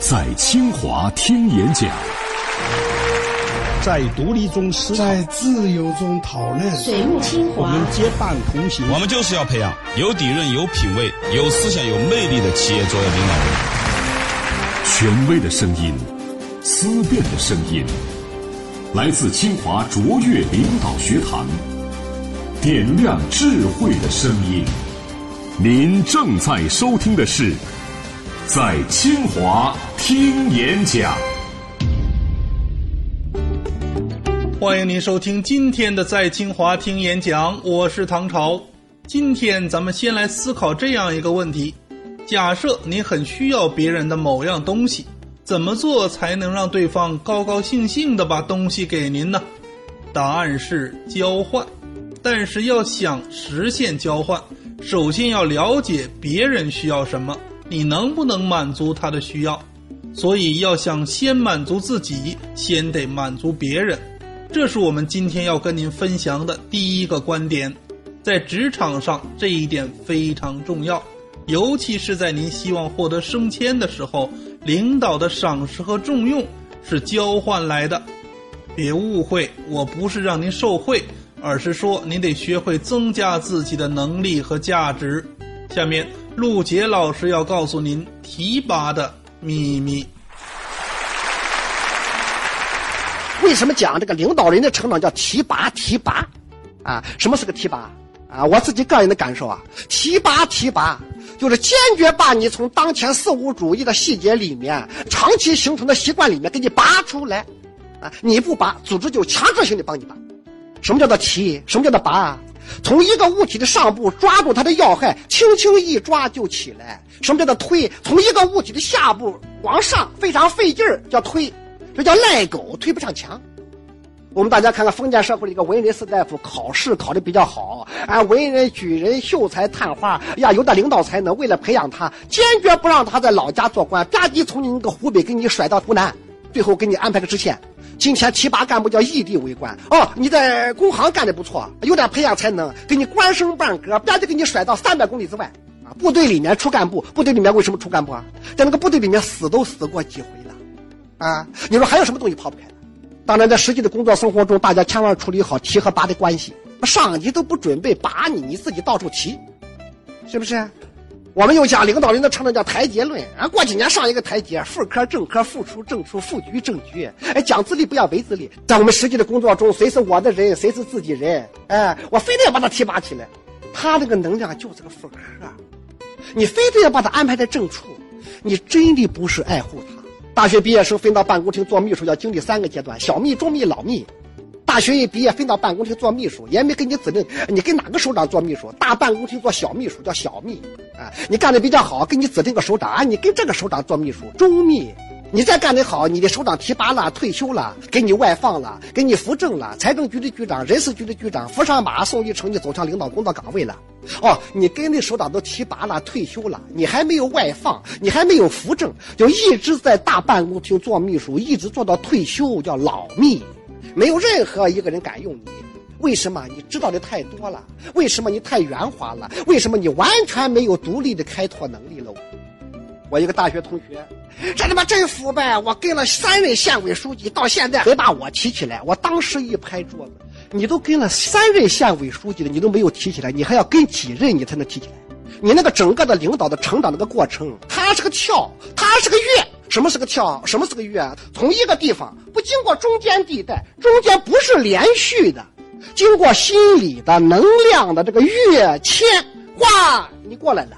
在清华听演讲，在独立中思考，在自由中讨论。水木清华，我们结伴同行。我们就是要培养有底蕴、有品位、有思想、有魅力的企业作业领导人。权威的声音，思辨的声音，来自清华卓越领导学堂，点亮智慧的声音。您正在收听的是。在清华听演讲，欢迎您收听今天的在清华听演讲，我是唐朝。今天咱们先来思考这样一个问题：假设您很需要别人的某样东西，怎么做才能让对方高高兴兴的把东西给您呢？答案是交换。但是要想实现交换，首先要了解别人需要什么。你能不能满足他的需要？所以要想先满足自己，先得满足别人。这是我们今天要跟您分享的第一个观点。在职场上，这一点非常重要，尤其是在您希望获得升迁的时候，领导的赏识和重用是交换来的。别误会，我不是让您受贿，而是说您得学会增加自己的能力和价值。下面。陆杰老师要告诉您提拔的秘密。为什么讲这个领导人的成长叫提拔？提拔，啊，什么是个提拔？啊，我自己个人的感受啊，提拔提拔就是坚决把你从当前事务主义的细节里面、长期形成的习惯里面给你拔出来，啊，你不拔，组织就强制性的帮你拔。什么叫做提？什么叫做拔？从一个物体的上部抓住它的要害，轻轻一抓就起来。什么叫做推？从一个物体的下部往上，非常费劲儿，叫推。这叫赖狗，推不上墙。我们大家看看封建社会的一个文人士大夫，考试考的比较好，啊，文人举人，秀才探花，呀，有点领导才能。为了培养他，坚决不让他在老家做官，吧唧从你那个湖北给你甩到湖南，最后给你安排个知县。今天提拔干部叫异地为官哦，你在工行干的不错，有点培养才能，给你官升半格，别就给你甩到三百公里之外啊！部队里面出干部，部队里面为什么出干部啊？在那个部队里面死都死过几回了，啊！你说还有什么东西抛不开的？当然，在实际的工作生活中，大家千万处理好提和拔的关系，上级都不准备拔你，你自己到处提，是不是？我们又讲领导人的成长叫台阶论啊，过几年上一个台阶，副科、正科、副处、正处、副局、正局。哎，讲自立不要违自立，在我们实际的工作中，谁是我的人，谁是自己人？哎，我非得要把他提拔起来，他这个能量就是个副科，你非得要把他安排在正处，你真的不是爱护他。大学毕业生分到办公厅做秘书，要经历三个阶段：小秘、中秘、老秘。大学一毕业分到办公厅做秘书，也没给你指定你跟哪个首长做秘书。大办公厅做小秘书叫小秘，啊，你干的比较好，给你指定个首长啊，你跟这个首长做秘书。中秘，你再干得好，你的首长提拔了，退休了，给你外放了，给你扶正了，财政局的局长、人事局的局长扶上马送一程，你走上领导工作岗位了。哦，你跟那首长都提拔了，退休了，你还没有外放，你还没有扶正，就一直在大办公厅做秘书，一直做到退休，叫老秘。没有任何一个人敢用你，为什么？你知道的太多了。为什么你太圆滑了？为什么你完全没有独立的开拓能力了？我一个大学同学，这他妈真腐败！我跟了三任县委书记，到现在还把我提起来。我当时一拍桌子：“你都跟了三任县委书记了，你都没有提起来，你还要跟几任你才能提起来？你那个整个的领导的成长那个过程，它是个跳，它是个跃。”什么是个跳？什么是个跃？从一个地方不经过中间地带，中间不是连续的，经过心理的能量的这个跃迁，哇，你过来了。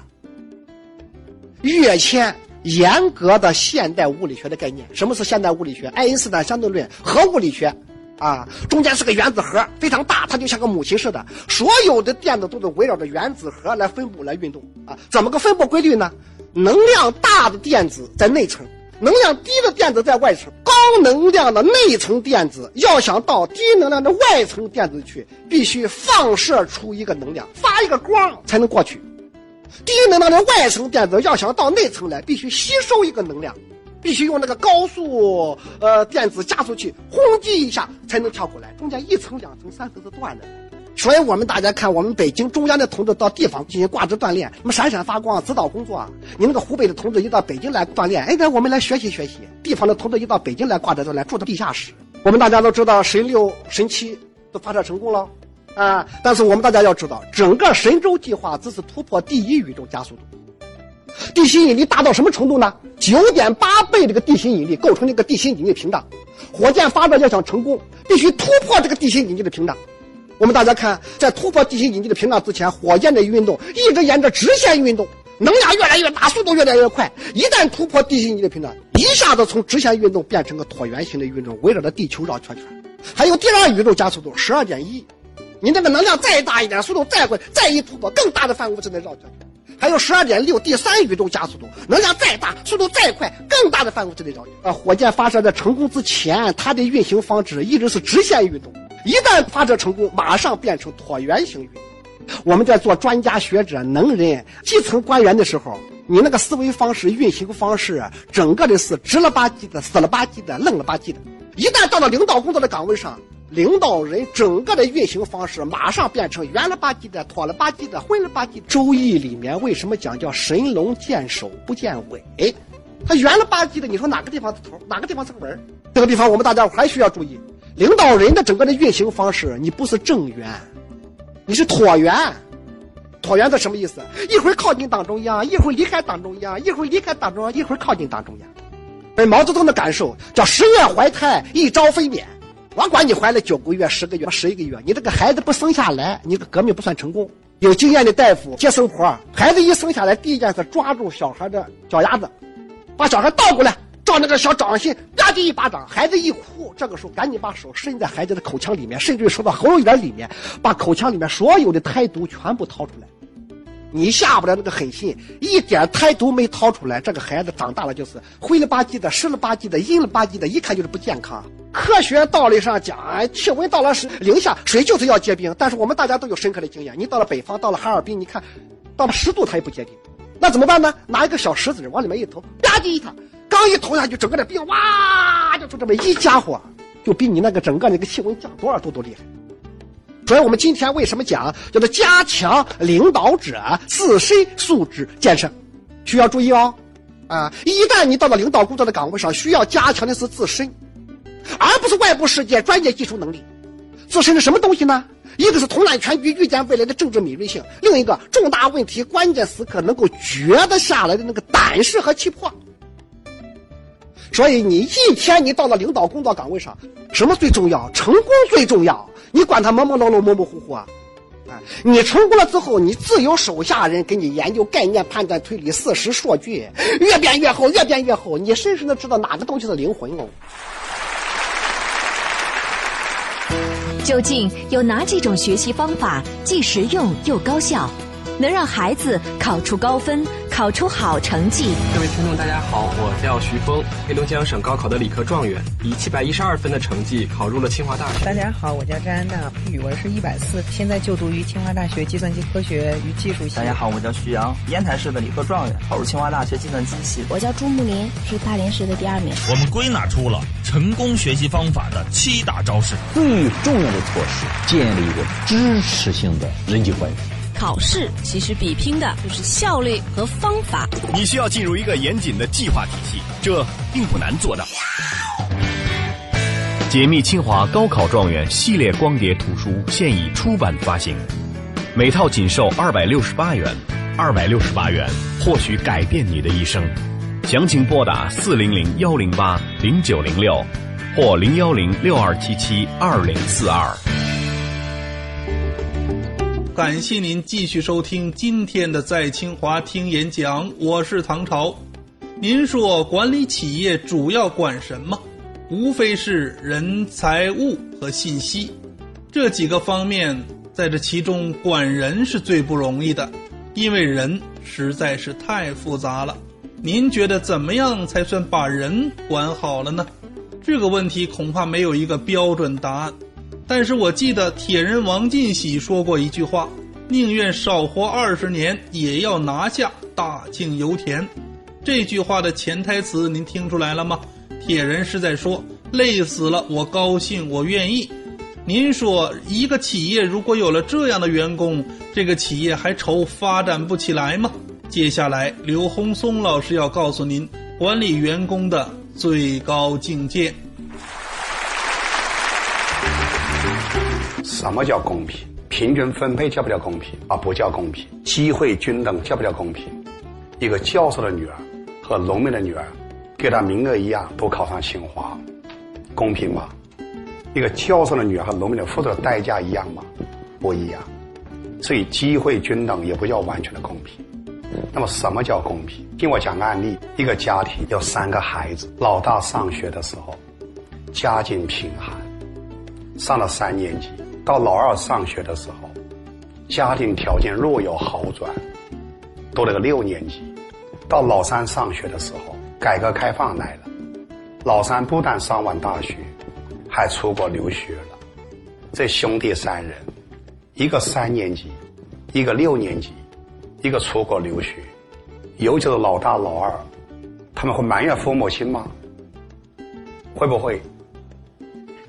跃迁，严格的现代物理学的概念。什么是现代物理学？爱因斯坦相对论，核物理学，啊，中间是个原子核，非常大，它就像个母亲似的，所有的电子都是围绕着原子核来分布来运动啊。怎么个分布规律呢？能量大的电子在内层。能量低的电子在外层，高能量的内层电子要想到低能量的外层电子去，必须放射出一个能量，发一个光才能过去。低能量的外层电子要想到内层来，必须吸收一个能量，必须用那个高速呃电子加速器轰击一下才能跳过来。中间一层、两层、三层是断的。所以我们大家看，我们北京中央的同志到地方进行挂职锻炼，那么闪闪发光，指导工作。你那个湖北的同志一到北京来锻炼，哎，那我们来学习学习。地方的同志一到北京来挂职锻炼，住在地下室。我们大家都知道，神六、神七都发射成功了，啊！但是我们大家要知道，整个神舟计划只是突破第一宇宙加速度。地心引力大到什么程度呢？九点八倍这个地心引力构成这个地心引力屏障。火箭发射要想成功，必须突破这个地心引力的屏障。我们大家看，在突破地心引力的屏障之前，火箭的运动一直沿着直线运动，能量越来越大，速度越来越快。一旦突破地心引力的屏障，一下子从直线运动变成个椭圆形的运动，围绕着地球绕圈圈。还有第二宇宙加速度十二点一，你那个能量再大一点，速度再快，再一突破，更大的范围之内绕圈圈。还有十二点六，第三宇宙加速度，能量再大，速度再快，更大的范围之内绕圈。啊，火箭发射在成功之前，它的运行方式一直是直线运动。一旦发射成功，马上变成椭圆形运动。我们在做专家学者、能人、基层官员的时候，你那个思维方式、运行方式，整个的是直了吧唧的、死了吧唧的、愣了吧唧的。一旦到了领导工作的岗位上，领导人整个的运行方式马上变成圆了吧唧的、拖了吧唧的、混了吧唧。周易里面为什么讲叫神龙见首不见尾？它圆了吧唧的，你说哪个地方是头，哪个地方是尾？这个地方我们大家还需要注意。领导人的整个的运行方式，你不是正圆，你是椭圆。椭圆的什么意思？一会儿靠近党中央，一会儿离开党中央，一会儿离开党中央，一会儿靠近党中央。而毛泽东的感受叫“十月怀胎，一朝分娩”。我管你怀了九个月、十个月、十一个月，你这个孩子不生下来，你这革命不算成功。有经验的大夫接生婆，孩子一生下来，第一件事抓住小孩的脚丫子，把小孩倒过来。照那个小掌心吧唧一巴掌，孩子一哭，这个时候赶紧把手伸在孩子的口腔里面，甚至于伸到喉咙眼里面，把口腔里面所有的胎毒全部掏出来。你下不了那个狠心，一点胎毒没掏出来，这个孩子长大了就是灰了吧唧的、湿了吧唧的、阴了吧唧的，一看就是不健康。科学道理上讲，气温到了是零下，水就是要结冰。但是我们大家都有深刻的经验，你到了北方，到了哈尔滨，你看，到了十度它也不结冰，那怎么办呢？拿一个小石子往里面一投，吧唧一塌。刚一投下去，整个的冰哇，就就这么一家伙，就比你那个整个那个气温降多少度都厉害。所以我们今天为什么讲叫做加强领导者自身素质建设，需要注意哦。啊，一旦你到了领导工作的岗位上，需要加强的是自身，而不是外部世界专业技术能力。自身是什么东西呢？一个是统揽全局、预见未来的政治敏锐性，另一个重大问题、关键时刻能够决得下来的那个胆识和气魄。所以你一天你到了领导工作岗位上，什么最重要？成功最重要。你管他朦朦胧胧、模模糊糊啊！啊，你成功了之后，你自有手下人给你研究概念、判断、推理、事实、数据，越变越厚，越变越厚。你深深的知道哪个东西是灵魂哦。究竟有哪几种学习方法既实用又高效？能让孩子考出高分，考出好成绩。各位听众，大家好，我叫徐峰，黑龙江省高考的理科状元，以七百一十二分的成绩考入了清华大学。大家好，我叫张安娜，语文是一百四，现在就读于清华大学计算机科学与技术系。大家好，我叫徐阳，烟台市的理科状元，考入清华大学计算机系。我叫朱木林，是大连市的第二名。我们归纳出了成功学习方法的七大招式。最重要的措施，建立一个支持性的人际关系。考试其实比拼的就是效率和方法。你需要进入一个严谨的计划体系，这并不难做到。解密清华高考状元系列光碟图书现已出版发行，每套仅售二百六十八元，二百六十八元或许改变你的一生。详情拨打四零零幺零八零九零六，或零幺零六二七七二零四二。感谢您继续收听今天的在清华听演讲，我是唐朝。您说管理企业主要管什么？无非是人、财、物和信息这几个方面。在这其中，管人是最不容易的，因为人实在是太复杂了。您觉得怎么样才算把人管好了呢？这个问题恐怕没有一个标准答案。但是我记得铁人王进喜说过一句话：“宁愿少活二十年，也要拿下大庆油田。”这句话的潜台词您听出来了吗？铁人是在说：“累死了，我高兴，我愿意。”您说，一个企业如果有了这样的员工，这个企业还愁发展不起来吗？接下来，刘洪松老师要告诉您管理员工的最高境界。什么叫公平？平均分配叫不叫公平？啊，不叫公平。机会均等叫不叫公平？一个教授的女儿和农民的女儿，给她名额一样，都考上清华，公平吗？一个教授的女儿和农民的付出的代价一样吗？不一样，所以机会均等也不叫完全的公平。那么什么叫公平？听我讲个案例：一个家庭有三个孩子，老大上学的时候家境贫寒，上了三年级；到老二上学的时候，家庭条件若有好转，读了个六年级；到老三上学的时候，改革开放来了，老三不但上完大学。还出国留学了，这兄弟三人，一个三年级，一个六年级，一个出国留学，尤其是老大老二，他们会埋怨父母亲吗？会不会？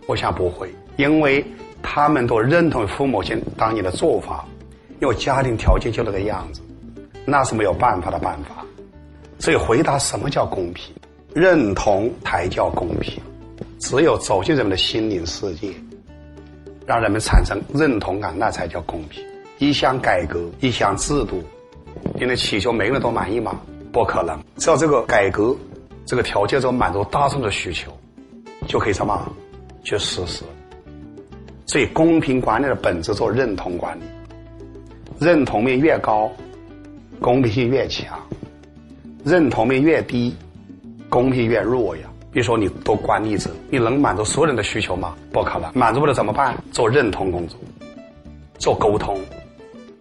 我想不会，因为他们都认同父母亲当年的做法，因为家庭条件就那个样子，那是没有办法的办法。所以回答什么叫公平，认同才叫公平。只有走进人们的心灵世界，让人们产生认同感，那才叫公平。一项改革，一项制度，你能祈求每个人都满意吗？不可能。只要这个改革，这个条件，只要满足大众的需求，就可以什么去实施。所以，公平管理的本质做认同管理，认同面越高，公平性越强；认同面越低，公平越弱呀。比如说，你做管理者，你能满足所有人的需求吗？不可能。满足不了怎么办？做认同工作，做沟通，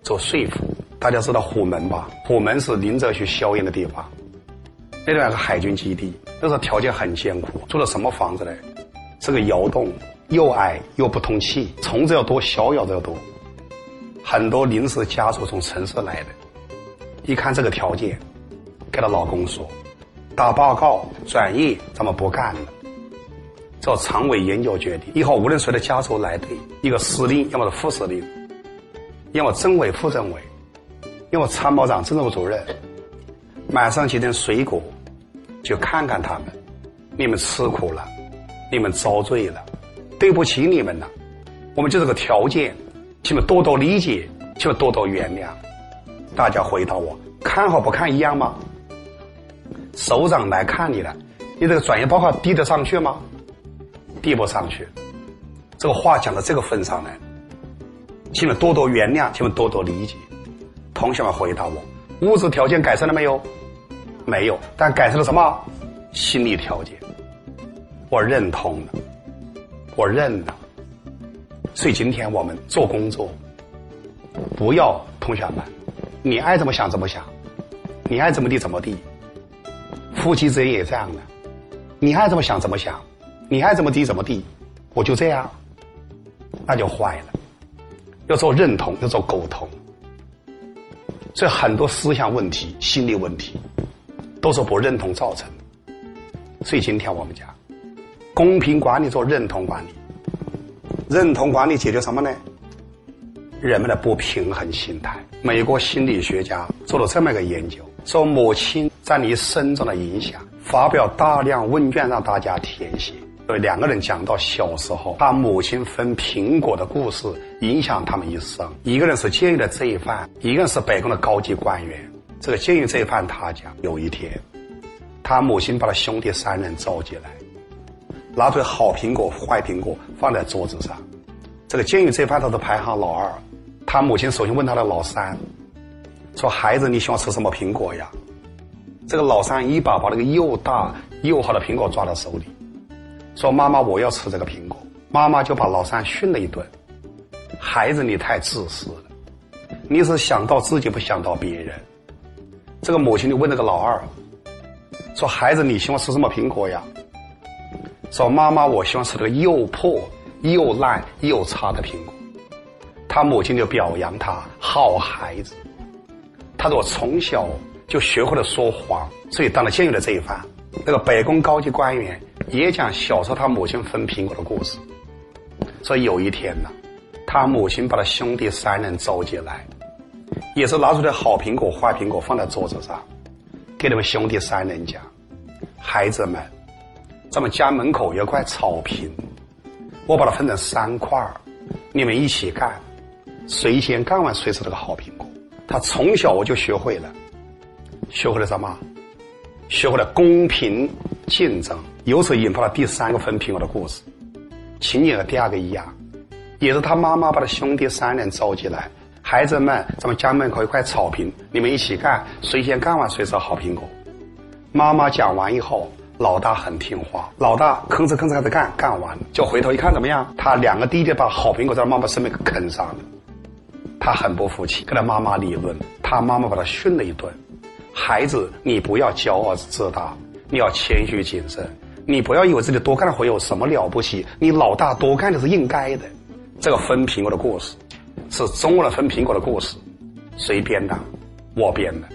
做说服。大家知道虎门吧？虎门是林则徐硝烟的地方，那边是海军基地，那时候条件很艰苦。住的什么房子呢？是个窑洞，又矮又不通气，虫子要多，小咬子要多。很多临时家属从城市来的，一看这个条件，给她老公说。打报告转业，咱们不干了。做常委研究决定，以后无论谁的家属来队，一个司令，要么是副司令，要么政委、副政委，要么参谋长、政治部主任，买上几点水果，就看看他们。你们吃苦了，你们遭罪了，对不起你们了。我们就这个条件，请你们多多理解，请们多多原谅。大家回答我，看好不看一样吗？首长来看你了，你这个转业报告递得上去吗？递不上去。这个话讲到这个份上来，请你们多多原谅，请你们多多理解。同学们回答我：物质条件改善了没有？没有，但改善了什么？心理条件。我认同了，我认了。所以今天我们做工作，不要同学们，你爱怎么想怎么想，你爱怎么地怎么地。夫妻之间也这样的，你爱怎么想怎么想，你爱怎么地怎么地，我就这样，那就坏了。要做认同，要做沟通，所以很多思想问题、心理问题，都是不认同造成的。所以今天我们讲，公平管理做认同管理，认同管理解决什么呢？人们的不平衡心态。美国心理学家做了这么一个研究。说母亲在你身中的影响，发表大量问卷让大家填写。有两个人讲到小时候，他母亲分苹果的故事，影响他们一生。一个人是监狱的罪犯，一个人是白宫的高级官员。这个监狱罪犯他讲，有一天，他母亲把他兄弟三人召集来，拿出好苹果、坏苹果放在桌子上。这个监狱罪犯他是排行老二，他母亲首先问他的老三。说孩子，你喜欢吃什么苹果呀？这个老三一把把那个又大又好的苹果抓到手里，说：“妈妈，我要吃这个苹果。”妈妈就把老三训了一顿：“孩子，你太自私了，你是想到自己不想到别人。”这个母亲就问那个老二：“说孩子，你喜欢吃什么苹果呀？”说：“妈妈，我喜欢吃这个又破又烂又差的苹果。”他母亲就表扬他：“好孩子。”他说：“我从小就学会了说谎，所以当了监狱的罪犯。那个白宫高级官员也讲小时候他母亲分苹果的故事。说有一天呢，他母亲把他兄弟三人召集来，也是拿出点好苹果、坏苹果放在桌子上，给他们兄弟三人讲：“孩子们，咱们家门口有块草坪，我把它分成三块儿，你们一起干，谁先干完谁是那个好苹果。”他从小我就学会了，学会了什么？学会了公平竞争，由此引发了第三个分苹果的故事。情节和第二个一样，也是他妈妈把他兄弟三人召集来，孩子们，咱们家门口一块草坪，你们一起干，谁先干完谁是好苹果。妈妈讲完以后，老大很听话，老大吭哧吭哧开始干，干完就回头一看怎么样？他两个弟弟把好苹果在妈妈身边给啃上了。他很不服气，跟他妈妈理论。他妈妈把他训了一顿：“孩子，你不要骄傲自大，你要谦虚谨慎。你不要以为自己多干了活有什么了不起，你老大多干的是应该的。”这个分苹果的故事，是中国人分苹果的故事，谁编的？我编的。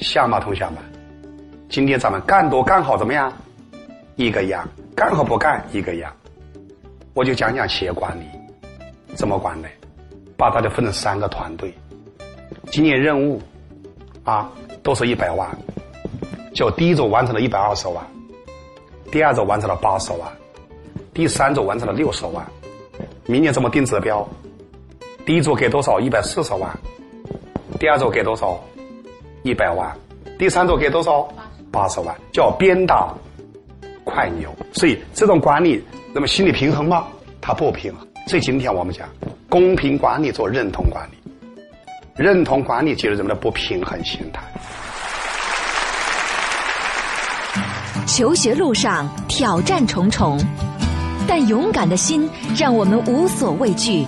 像吗，同学们？今天咱们干多干好怎么样？一个样，干和不干一个样。我就讲讲企业管理，怎么管的。把大家分成三个团队，今年任务啊都是一百万，就第一组完成了一百二十万，第二组完成了八十万，第三组完成了六十万。明年怎么定指标？第一组给多少？一百四十万。第二组给多少？一百万。第三组给多少？八十万。叫鞭打快牛。所以这种管理，那么心理平衡吗？它不平衡。所以今天我们讲。公平管理做认同管理，认同管理就是人们的不平衡心态。求学路上挑战重重，但勇敢的心让我们无所畏惧，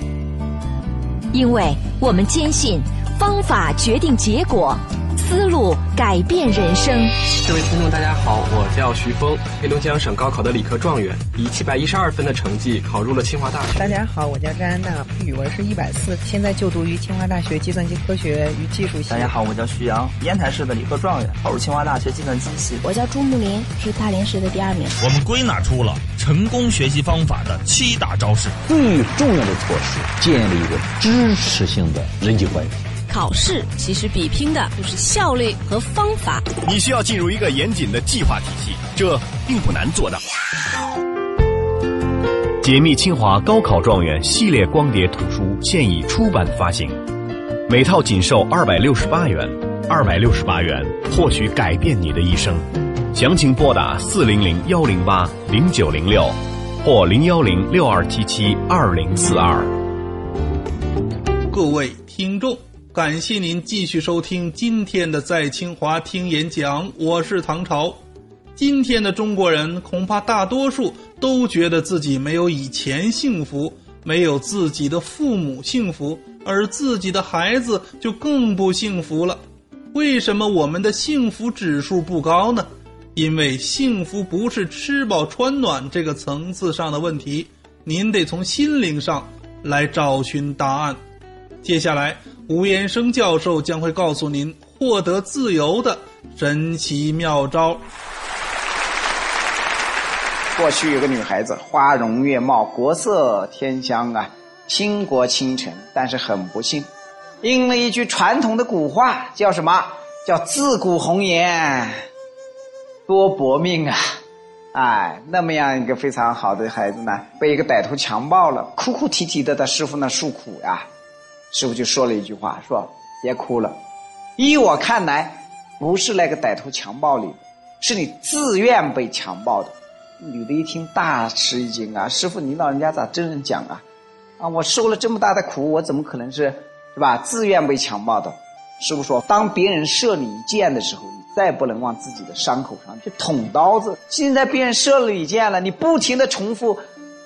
因为我们坚信方法决定结果。思路改变人生。各位听众，大家好，我叫徐峰，黑龙江省高考的理科状元，以七百一十二分的成绩考入了清华大学。大家好，我叫张安娜，语文是一百四，现在就读于清华大学计算机科学与技术系。大家好，我叫徐阳，烟台市的理科状元，考入清华大学计算机系。我叫朱木林，是大连市的第二名。我们归纳出了成功学习方法的七大招式。最重要的措施，建立一个支持性的人际关系。考试其实比拼的就是效率和方法。你需要进入一个严谨的计划体系，这并不难做到。解密清华高考状元系列光碟图书现已出版发行，每套仅售二百六十八元，二百六十八元或许改变你的一生。详情拨打四零零幺零八零九零六，或零幺零六二七七二零四二。各位听众。感谢您继续收听今天的在清华听演讲，我是唐朝。今天的中国人恐怕大多数都觉得自己没有以前幸福，没有自己的父母幸福，而自己的孩子就更不幸福了。为什么我们的幸福指数不高呢？因为幸福不是吃饱穿暖这个层次上的问题，您得从心灵上来找寻答案。接下来。吴延生教授将会告诉您获得自由的神奇妙招。过去有个女孩子，花容月貌，国色天香啊，倾国倾城。但是很不幸，应了一句传统的古话，叫什么？叫自古红颜多薄命啊！哎，那么样一个非常好的孩子呢，被一个歹徒强暴了，哭哭啼啼的在师傅那诉苦呀。师傅就说了一句话：“说别哭了，依我看来，不是那个歹徒强暴你，是你自愿被强暴的。”女的一听大吃一惊啊！师傅，你老人家咋这样讲啊？啊，我受了这么大的苦，我怎么可能是是吧？自愿被强暴的？师傅说：“当别人射你一箭的时候，你再不能往自己的伤口上去捅刀子。现在别人射了你一箭了，你不停的重复。”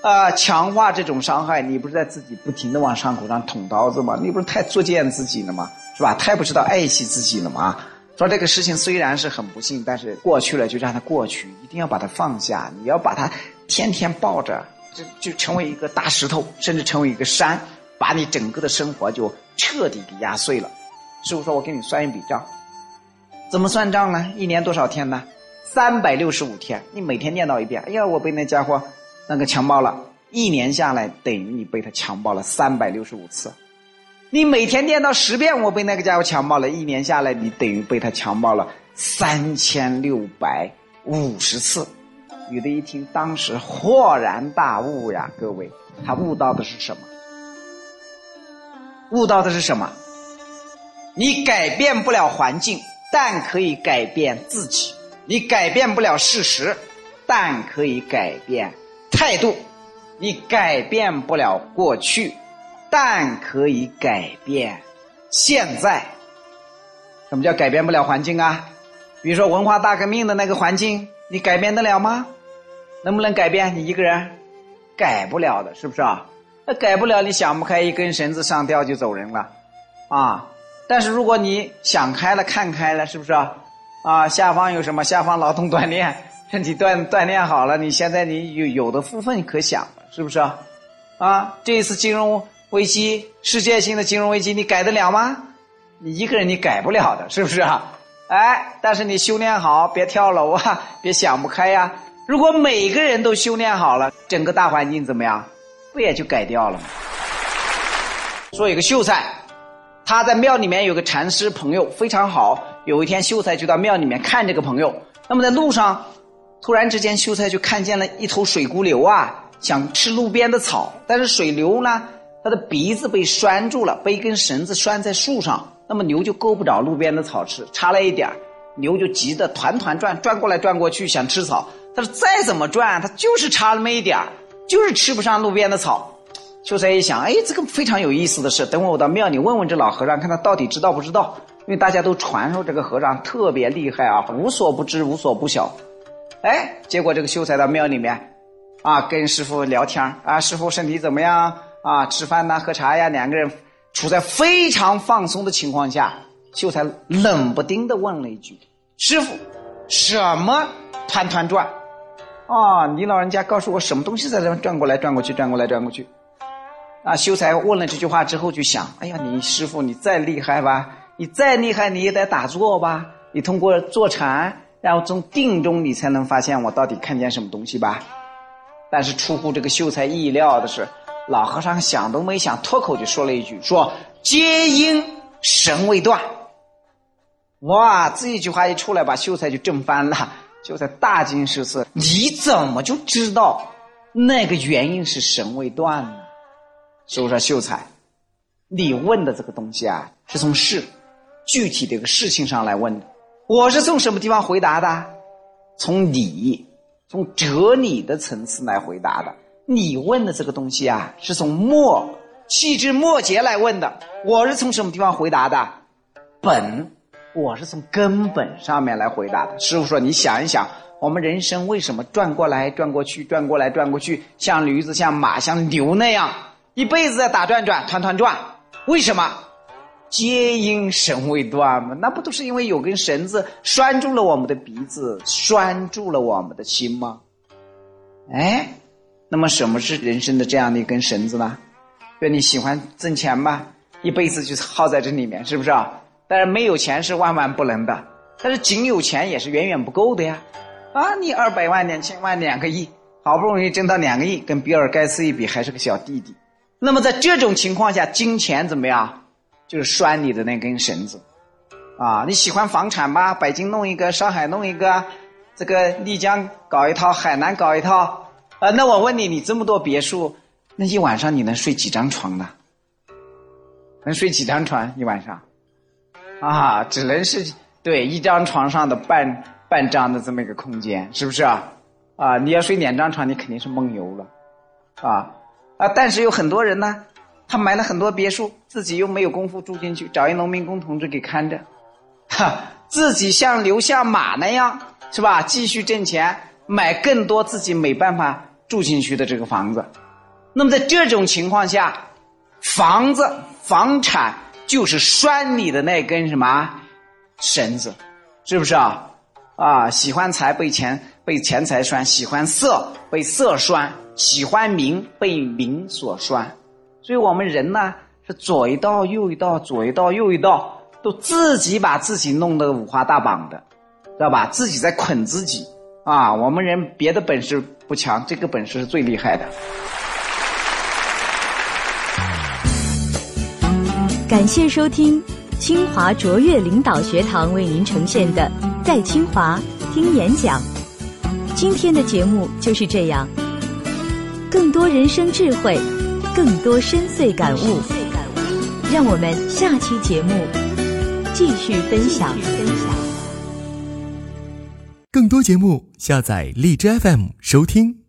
啊，强化这种伤害，你不是在自己不停的往伤口上捅刀子吗？你不是太作践自己了吗？是吧？太不知道爱惜自己了吗？说这个事情虽然是很不幸，但是过去了就让它过去，一定要把它放下。你要把它天天抱着，就就成为一个大石头，甚至成为一个山，把你整个的生活就彻底给压碎了。师傅说：“我给你算一笔账，怎么算账呢？一年多少天呢？三百六十五天，你每天念叨一遍。哎呀，我被那家伙。”那个强暴了，一年下来等于你被他强暴了三百六十五次。你每天念叨十遍，我被那个家伙强暴了，一年下来你等于被他强暴了三千六百五十次。女的一听，当时豁然大悟呀！各位，她悟到的是什么？悟到的是什么？你改变不了环境，但可以改变自己；你改变不了事实，但可以改变态度；你改变不了过去，但可以改变现在。什么叫改变不了环境啊？比如说文化大革命的那个环境，你改变得了吗？能不能改变？你一个人改不了的，是不是啊？那改不了，你想不开，一根绳子上吊就走人了，啊！但是如果你想开了、看开了，是不是啊？啊，下方有什么？下方劳动锻炼，身体锻锻炼好了，你现在你有有的福分可享了，是不是啊？啊，这一次金融危机，世界性的金融危机，你改得了吗？你一个人你改不了的，是不是啊？哎，但是你修炼好，别跳楼啊，别想不开呀。如果每个人都修炼好了，整个大环境怎么样？不也就改掉了吗？说有个秀才，他在庙里面有个禅师朋友非常好。有一天，秀才就到庙里面看这个朋友。那么在路上，突然之间，秀才就看见了一头水姑牛啊，想吃路边的草。但是水牛呢，它的鼻子被拴住了，被一根绳子拴在树上。那么牛就够不着路边的草吃，差了一点牛就急得团团转，转过来转过去想吃草。但是再怎么转，它就是差那么一点儿。就是吃不上路边的草，秀才一想，哎，这个非常有意思的事。等会我到庙里问问这老和尚，看他到底知道不知道。因为大家都传说这个和尚特别厉害啊，无所不知，无所不晓。哎，结果这个秀才到庙里面，啊，跟师傅聊天啊，师傅身体怎么样？啊，吃饭呐，喝茶呀，两个人处在非常放松的情况下，秀才冷不丁的问了一句：“师傅，什么团团转？”啊！你老人家告诉我什么东西在这转过来转过去，转过来转过去。啊！秀才问了这句话之后，就想：哎呀，你师傅你再厉害吧，你再厉害你也得打坐吧，你通过坐禅，然后从定中你才能发现我到底看见什么东西吧。但是出乎这个秀才意料的是，老和尚想都没想，脱口就说了一句：说皆因神未断。哇！这一句话一出来，把秀才就震翻了。秀才大惊失色，你怎么就知道那个原因是神未断呢？是不是秀才？你问的这个东西啊，是从事具体的一个事情上来问的。我是从什么地方回答的？从理，从哲理的层次来回答的。你问的这个东西啊，是从末细枝末节来问的。我是从什么地方回答的？本。我是从根本上面来回答的。师傅说：“你想一想，我们人生为什么转过来转过去，转过来转过去，像驴子、像马、像牛那样，一辈子在打转转、团团转？为什么？皆因神未断嘛。那不都是因为有根绳子拴住了我们的鼻子，拴住了我们的心吗？哎，那么什么是人生的这样的一根绳子呢？说你喜欢挣钱吧，一辈子就耗在这里面，是不是啊？”但是没有钱是万万不能的，但是仅有钱也是远远不够的呀！啊，你二百万、两千万、两个亿，好不容易挣到两个亿，跟比尔盖茨一比还是个小弟弟。那么在这种情况下，金钱怎么样？就是拴你的那根绳子。啊，你喜欢房产吗？北京弄一个，上海弄一个，这个丽江搞一套，海南搞一套。啊，那我问你，你这么多别墅，那一晚上你能睡几张床呢？能睡几张床一晚上？啊，只能是对一张床上的半半张的这么一个空间，是不是啊？啊，你要睡两张床，你肯定是梦游了，啊啊！但是有很多人呢，他买了很多别墅，自己又没有功夫住进去，找一农民工同志给看着，哈，自己像留下马那样，是吧？继续挣钱，买更多自己没办法住进去的这个房子。那么在这种情况下，房子房产。就是拴你的那根什么绳子，是不是啊？啊，喜欢财被钱被钱财拴，喜欢色被色拴，喜欢名被名所拴。所以我们人呢是左一道右一道左一道右一道都自己把自己弄得五花大绑的知道吧？自己在捆自己。啊我们人别的本事不强这个本事是最厉害的。感谢收听清华卓越领导学堂为您呈现的在清华听演讲。今天的节目就是这样。更多人生智慧更多深邃感悟，让我们下期节目继续分享。更多节目，下载荔枝 FM 收听。